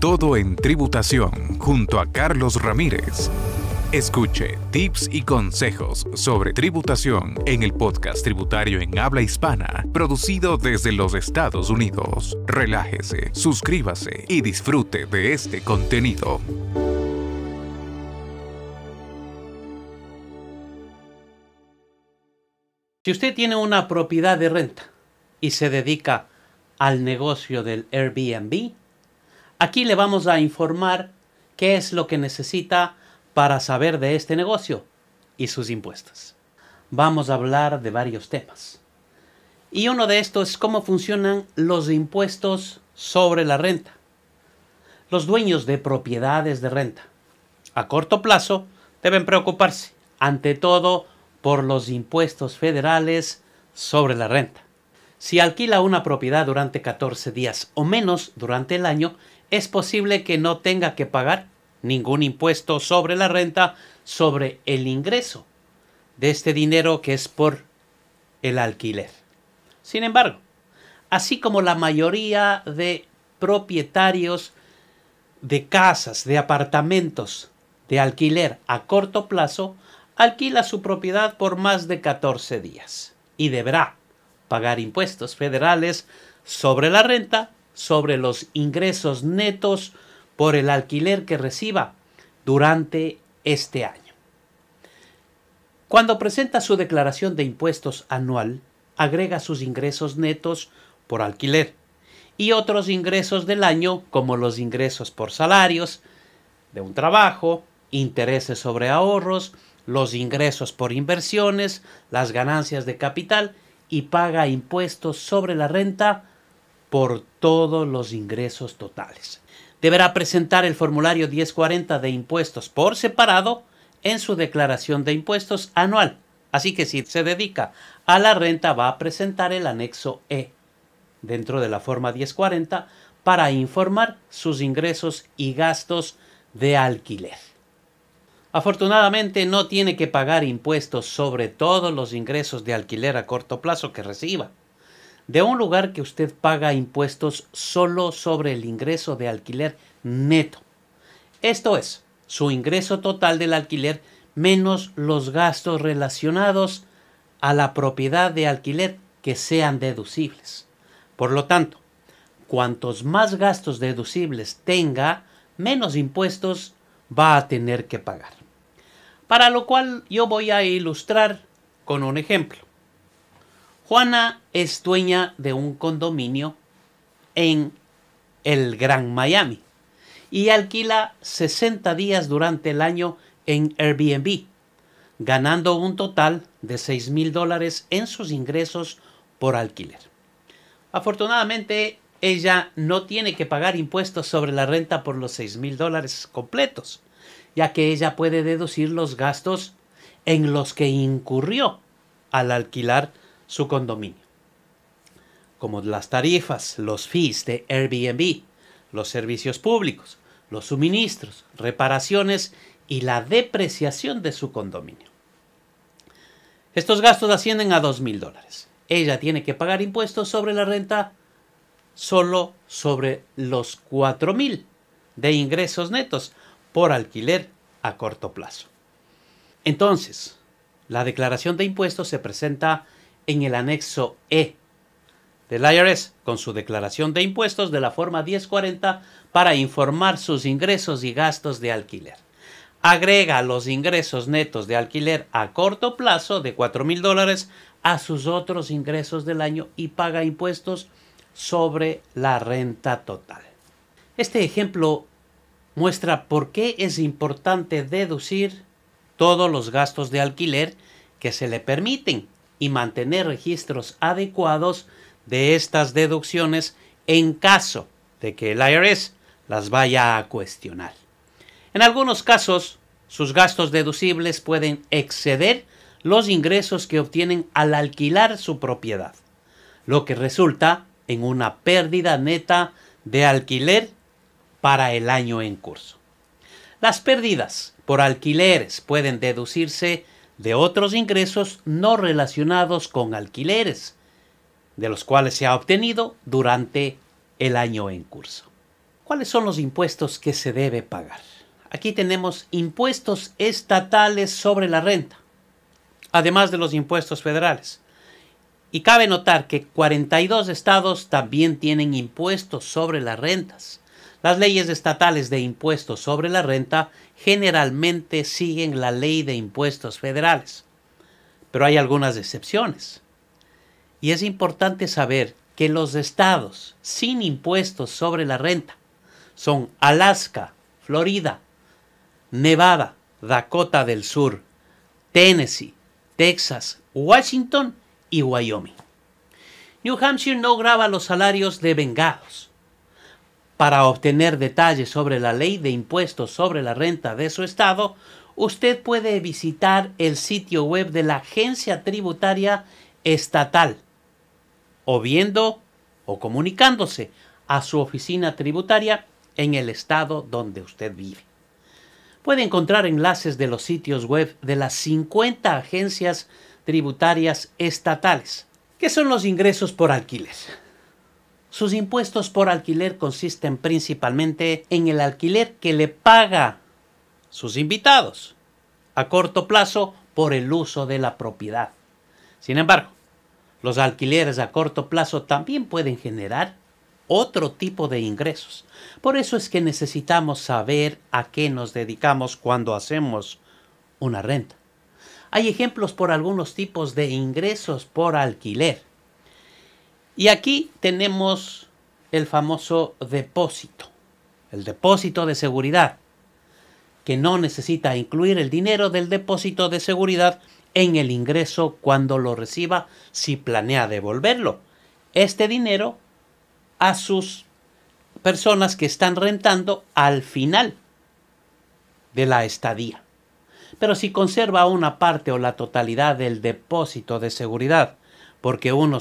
todo en tributación junto a Carlos Ramírez. Escuche tips y consejos sobre tributación en el podcast tributario en habla hispana, producido desde los Estados Unidos. Relájese, suscríbase y disfrute de este contenido. Si usted tiene una propiedad de renta y se dedica al negocio del Airbnb, aquí le vamos a informar qué es lo que necesita para saber de este negocio y sus impuestos. Vamos a hablar de varios temas. Y uno de estos es cómo funcionan los impuestos sobre la renta. Los dueños de propiedades de renta a corto plazo deben preocuparse, ante todo, por los impuestos federales sobre la renta. Si alquila una propiedad durante 14 días o menos durante el año, es posible que no tenga que pagar ningún impuesto sobre la renta, sobre el ingreso de este dinero que es por el alquiler. Sin embargo, así como la mayoría de propietarios de casas, de apartamentos de alquiler a corto plazo, alquila su propiedad por más de 14 días y deberá pagar impuestos federales sobre la renta, sobre los ingresos netos por el alquiler que reciba durante este año. Cuando presenta su declaración de impuestos anual, agrega sus ingresos netos por alquiler y otros ingresos del año como los ingresos por salarios de un trabajo, intereses sobre ahorros, los ingresos por inversiones, las ganancias de capital y paga impuestos sobre la renta por todos los ingresos totales deberá presentar el formulario 1040 de impuestos por separado en su declaración de impuestos anual. Así que si se dedica a la renta va a presentar el anexo E dentro de la forma 1040 para informar sus ingresos y gastos de alquiler. Afortunadamente no tiene que pagar impuestos sobre todos los ingresos de alquiler a corto plazo que reciba de un lugar que usted paga impuestos solo sobre el ingreso de alquiler neto. Esto es, su ingreso total del alquiler menos los gastos relacionados a la propiedad de alquiler que sean deducibles. Por lo tanto, cuantos más gastos deducibles tenga, menos impuestos va a tener que pagar. Para lo cual yo voy a ilustrar con un ejemplo. Juana es dueña de un condominio en el Gran Miami y alquila 60 días durante el año en Airbnb, ganando un total de 6 mil dólares en sus ingresos por alquiler. Afortunadamente, ella no tiene que pagar impuestos sobre la renta por los 6 mil dólares completos, ya que ella puede deducir los gastos en los que incurrió al alquilar su condominio, como las tarifas, los fees de Airbnb, los servicios públicos, los suministros, reparaciones y la depreciación de su condominio. Estos gastos ascienden a dos mil dólares. Ella tiene que pagar impuestos sobre la renta solo sobre los cuatro mil de ingresos netos por alquiler a corto plazo. Entonces, la declaración de impuestos se presenta en el anexo E del IRS con su declaración de impuestos de la forma 1040 para informar sus ingresos y gastos de alquiler. Agrega los ingresos netos de alquiler a corto plazo de 4 mil dólares a sus otros ingresos del año y paga impuestos sobre la renta total. Este ejemplo muestra por qué es importante deducir todos los gastos de alquiler que se le permiten y mantener registros adecuados de estas deducciones en caso de que el IRS las vaya a cuestionar. En algunos casos, sus gastos deducibles pueden exceder los ingresos que obtienen al alquilar su propiedad, lo que resulta en una pérdida neta de alquiler para el año en curso. Las pérdidas por alquileres pueden deducirse de otros ingresos no relacionados con alquileres, de los cuales se ha obtenido durante el año en curso. ¿Cuáles son los impuestos que se debe pagar? Aquí tenemos impuestos estatales sobre la renta, además de los impuestos federales. Y cabe notar que 42 estados también tienen impuestos sobre las rentas. Las leyes estatales de impuestos sobre la renta generalmente siguen la ley de impuestos federales, pero hay algunas excepciones. Y es importante saber que los estados sin impuestos sobre la renta son Alaska, Florida, Nevada, Dakota del Sur, Tennessee, Texas, Washington y Wyoming. New Hampshire no graba los salarios de vengados. Para obtener detalles sobre la ley de impuestos sobre la renta de su estado, usted puede visitar el sitio web de la agencia tributaria estatal o viendo o comunicándose a su oficina tributaria en el estado donde usted vive. Puede encontrar enlaces de los sitios web de las 50 agencias tributarias estatales. ¿Qué son los ingresos por alquiler? Sus impuestos por alquiler consisten principalmente en el alquiler que le paga sus invitados a corto plazo por el uso de la propiedad. Sin embargo, los alquileres a corto plazo también pueden generar otro tipo de ingresos. Por eso es que necesitamos saber a qué nos dedicamos cuando hacemos una renta. Hay ejemplos por algunos tipos de ingresos por alquiler. Y aquí tenemos el famoso depósito, el depósito de seguridad, que no necesita incluir el dinero del depósito de seguridad en el ingreso cuando lo reciba si planea devolverlo. Este dinero a sus personas que están rentando al final de la estadía. Pero si conserva una parte o la totalidad del depósito de seguridad porque uno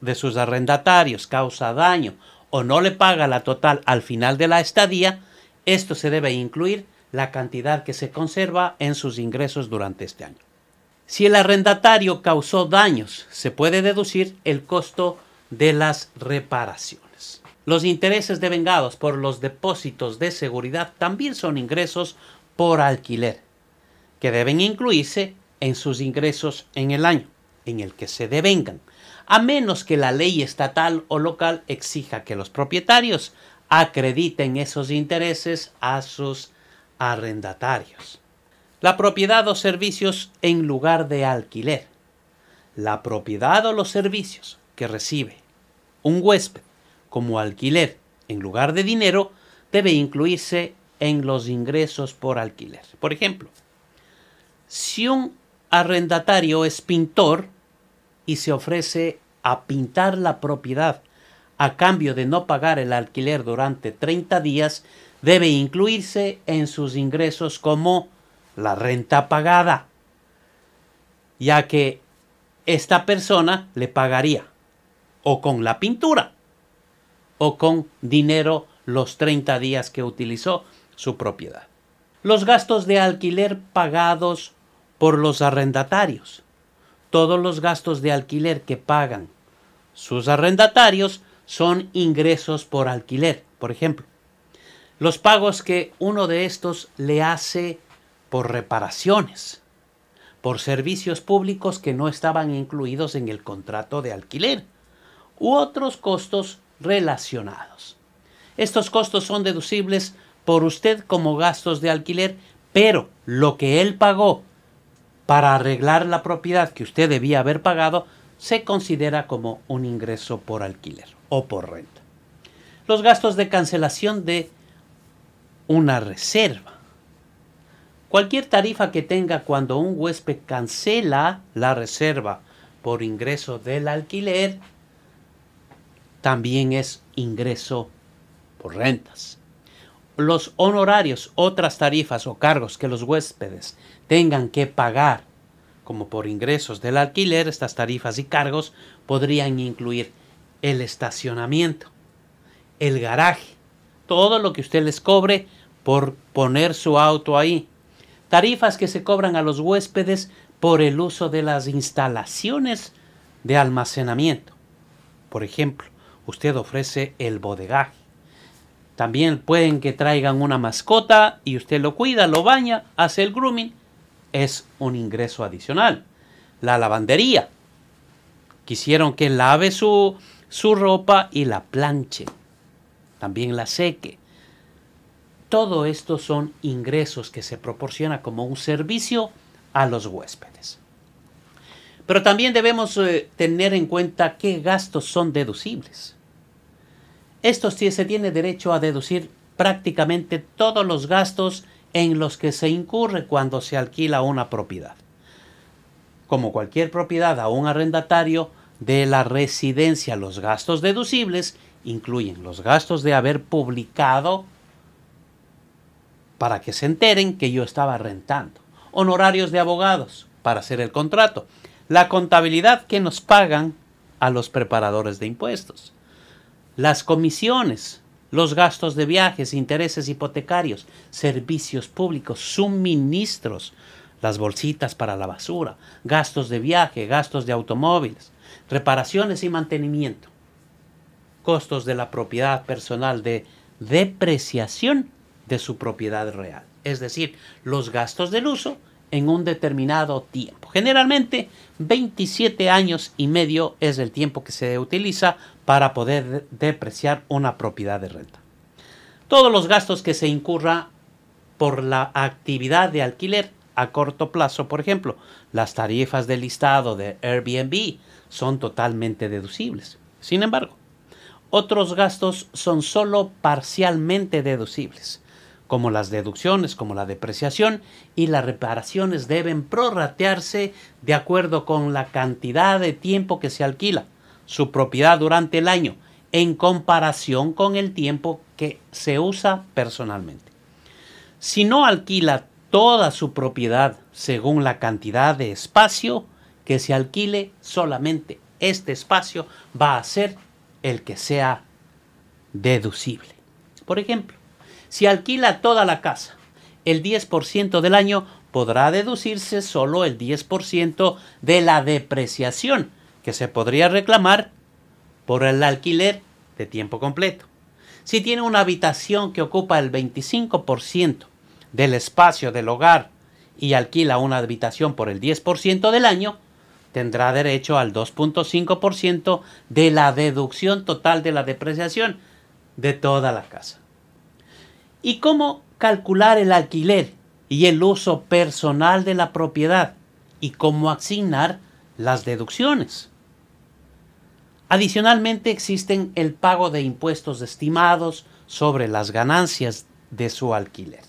de sus arrendatarios causa daño o no le paga la total al final de la estadía, esto se debe incluir la cantidad que se conserva en sus ingresos durante este año. Si el arrendatario causó daños, se puede deducir el costo de las reparaciones. Los intereses devengados por los depósitos de seguridad también son ingresos por alquiler, que deben incluirse en sus ingresos en el año en el que se devengan, a menos que la ley estatal o local exija que los propietarios acrediten esos intereses a sus arrendatarios la propiedad o servicios en lugar de alquiler. La propiedad o los servicios que recibe un huésped como alquiler en lugar de dinero debe incluirse en los ingresos por alquiler. Por ejemplo, si un arrendatario es pintor y se ofrece a pintar la propiedad a cambio de no pagar el alquiler durante 30 días, debe incluirse en sus ingresos como la renta pagada, ya que esta persona le pagaría o con la pintura o con dinero los 30 días que utilizó su propiedad. Los gastos de alquiler pagados por los arrendatarios. Todos los gastos de alquiler que pagan sus arrendatarios son ingresos por alquiler. Por ejemplo, los pagos que uno de estos le hace por reparaciones, por servicios públicos que no estaban incluidos en el contrato de alquiler, u otros costos relacionados. Estos costos son deducibles por usted como gastos de alquiler, pero lo que él pagó para arreglar la propiedad que usted debía haber pagado se considera como un ingreso por alquiler o por renta. Los gastos de cancelación de una reserva Cualquier tarifa que tenga cuando un huésped cancela la reserva por ingreso del alquiler también es ingreso por rentas. Los honorarios, otras tarifas o cargos que los huéspedes tengan que pagar como por ingresos del alquiler, estas tarifas y cargos podrían incluir el estacionamiento, el garaje, todo lo que usted les cobre por poner su auto ahí, tarifas que se cobran a los huéspedes por el uso de las instalaciones de almacenamiento. Por ejemplo, usted ofrece el bodegaje, También pueden que traigan una mascota y usted lo cuida, lo baña, hace el grooming. Es un ingreso adicional. La lavandería. Quisieron que lave su, su ropa y la planche. También la seque. Todo esto son ingresos que se proporciona como un servicio a los huéspedes. Pero también debemos eh, tener en cuenta qué gastos son deducibles. Estos se tiene derecho a deducir prácticamente todos los gastos en los que se incurre cuando se alquila una propiedad. Como cualquier propiedad a un arrendatario de la residencia, los gastos deducibles incluyen los gastos de haber publicado para que se enteren que yo estaba rentando, honorarios de abogados para hacer el contrato, la contabilidad que nos pagan a los preparadores de impuestos, las comisiones, los gastos de viajes, intereses hipotecarios, servicios públicos, suministros, las bolsitas para la basura, gastos de viaje, gastos de automóviles, reparaciones y mantenimiento, costos de la propiedad personal de depreciación de su propiedad real, es decir, los gastos del uso en un determinado tiempo. Generalmente 27 años y medio es el tiempo que se utiliza para poder depreciar una propiedad de renta. Todos los gastos que se incurra por la actividad de alquiler a corto plazo, por ejemplo, las tarifas del listado de Airbnb son totalmente deducibles. Sin embargo, otros gastos son solo parcialmente deducibles como las deducciones, como la depreciación y las reparaciones deben prorratearse de acuerdo con la cantidad de tiempo que se alquila su propiedad durante el año en comparación con el tiempo que se usa personalmente. Si no alquila toda su propiedad según la cantidad de espacio que se alquile, solamente este espacio va a ser el que sea deducible. Por ejemplo, si alquila toda la casa el 10% del año, podrá deducirse solo el 10% de la depreciación que se podría reclamar por el alquiler de tiempo completo. Si tiene una habitación que ocupa el 25% del espacio del hogar y alquila una habitación por el 10% del año, tendrá derecho al 2.5% de la deducción total de la depreciación de toda la casa y cómo calcular el alquiler y el uso personal de la propiedad y cómo asignar las deducciones. Adicionalmente existen el pago de impuestos estimados sobre las ganancias de su alquiler.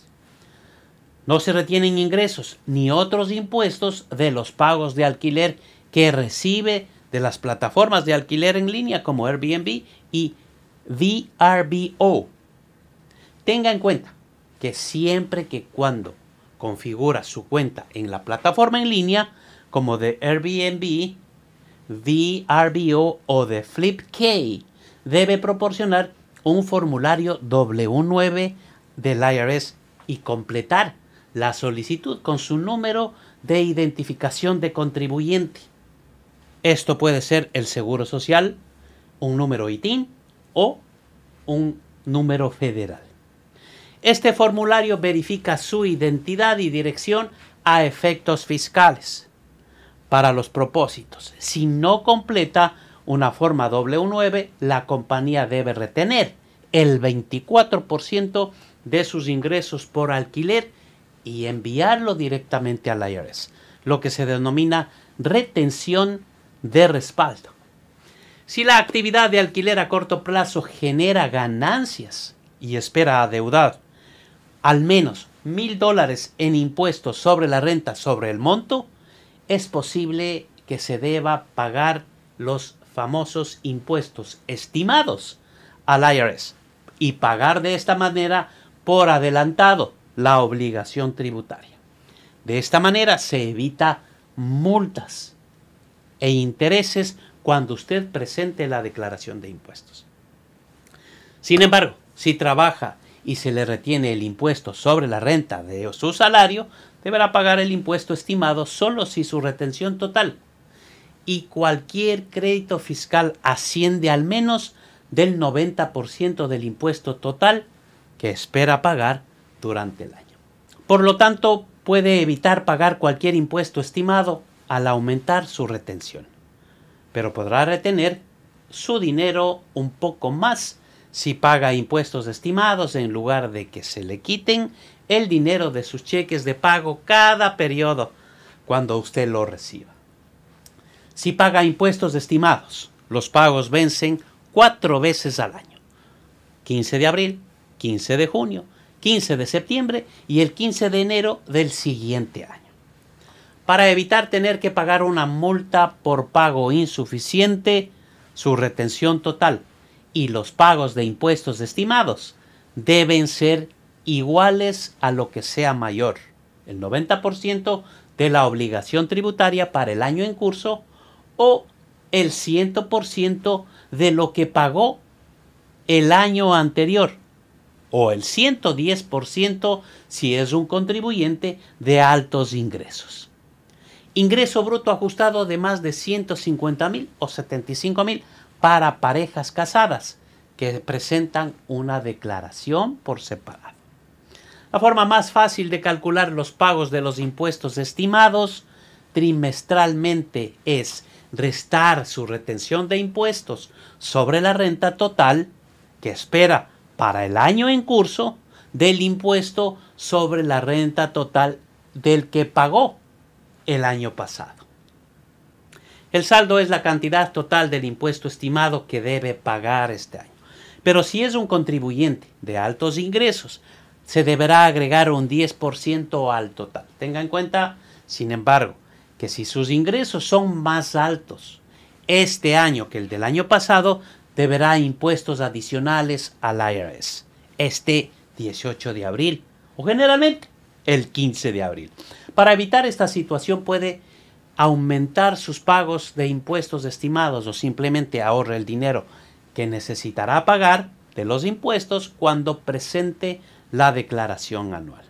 No se retienen ingresos ni otros impuestos de los pagos de alquiler que recibe de las plataformas de alquiler en línea como Airbnb y VRBO, Tenga en cuenta que siempre que cuando configura su cuenta en la plataforma en línea, como de Airbnb, VRBO o de FlipK, debe proporcionar un formulario W9 del IRS y completar la solicitud con su número de identificación de contribuyente. Esto puede ser el seguro social, un número ITIN o un número federal. Este formulario verifica su identidad y dirección a efectos fiscales para los propósitos. Si no completa una forma W9, la compañía debe retener el 24% de sus ingresos por alquiler y enviarlo directamente al IRS, lo que se denomina retención de respaldo. Si la actividad de alquiler a corto plazo genera ganancias y espera adeudar al menos mil dólares en impuestos sobre la renta sobre el monto, es posible que se deba pagar los famosos impuestos estimados al IRS y pagar de esta manera por adelantado la obligación tributaria. De esta manera se evita multas e intereses cuando usted presente la declaración de impuestos. Sin embargo, si trabaja y se le retiene el impuesto sobre la renta de su salario, deberá pagar el impuesto estimado solo si su retención total y cualquier crédito fiscal asciende al menos del 90% del impuesto total que espera pagar durante el año. Por lo tanto, puede evitar pagar cualquier impuesto estimado al aumentar su retención, pero podrá retener su dinero un poco más si paga impuestos estimados en lugar de que se le quiten el dinero de sus cheques de pago cada periodo cuando usted lo reciba. Si paga impuestos estimados, los pagos vencen cuatro veces al año. 15 de abril, 15 de junio, 15 de septiembre y el 15 de enero del siguiente año. Para evitar tener que pagar una multa por pago insuficiente, su retención total y los pagos de impuestos estimados deben ser iguales a lo que sea mayor, el 90% de la obligación tributaria para el año en curso o el 100% de lo que pagó el año anterior o el 110% si es un contribuyente de altos ingresos. Ingreso bruto ajustado de más de 150 mil o 75 mil para parejas casadas que presentan una declaración por separado. La forma más fácil de calcular los pagos de los impuestos estimados trimestralmente es restar su retención de impuestos sobre la renta total que espera para el año en curso del impuesto sobre la renta total del que pagó el año pasado. El saldo es la cantidad total del impuesto estimado que debe pagar este año. Pero si es un contribuyente de altos ingresos, se deberá agregar un 10% al total. Tenga en cuenta, sin embargo, que si sus ingresos son más altos este año que el del año pasado, deberá impuestos adicionales al IRS este 18 de abril o generalmente el 15 de abril. Para evitar esta situación puede aumentar sus pagos de impuestos estimados o simplemente ahorre el dinero que necesitará pagar de los impuestos cuando presente la declaración anual.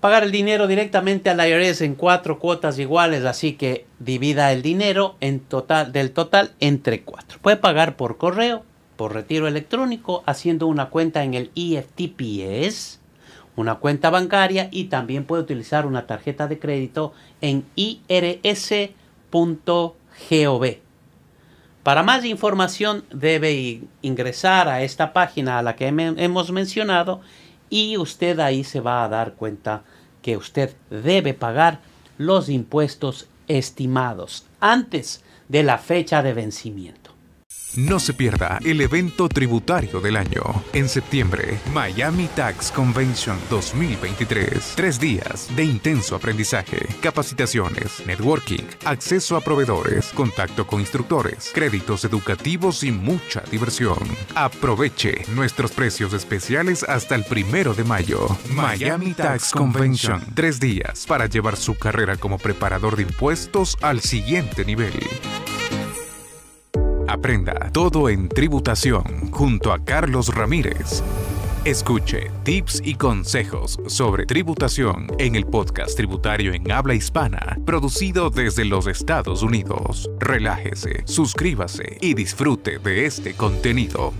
Pagar el dinero directamente al IRS en cuatro cuotas iguales, así que divida el dinero en total, del total entre cuatro. Puede pagar por correo, por retiro electrónico, haciendo una cuenta en el EFTPS, una cuenta bancaria y también puede utilizar una tarjeta de crédito en irs.gov. Para más información debe ingresar a esta página a la que hemos mencionado y usted ahí se va a dar cuenta que usted debe pagar los impuestos estimados antes de la fecha de vencimiento. No se pierda el evento tributario del año. En septiembre, Miami Tax Convention 2023. Tres días de intenso aprendizaje, capacitaciones, networking, acceso a proveedores, contacto con instructores, créditos educativos y mucha diversión. Aproveche nuestros precios especiales hasta el primero de mayo. Miami Tax Convention. Tres días para llevar su carrera como preparador de impuestos al siguiente nivel. Aprenda todo en tributación junto a Carlos Ramírez. Escuche tips y consejos sobre tributación en el podcast tributario en habla hispana, producido desde los Estados Unidos. Relájese, suscríbase y disfrute de este contenido.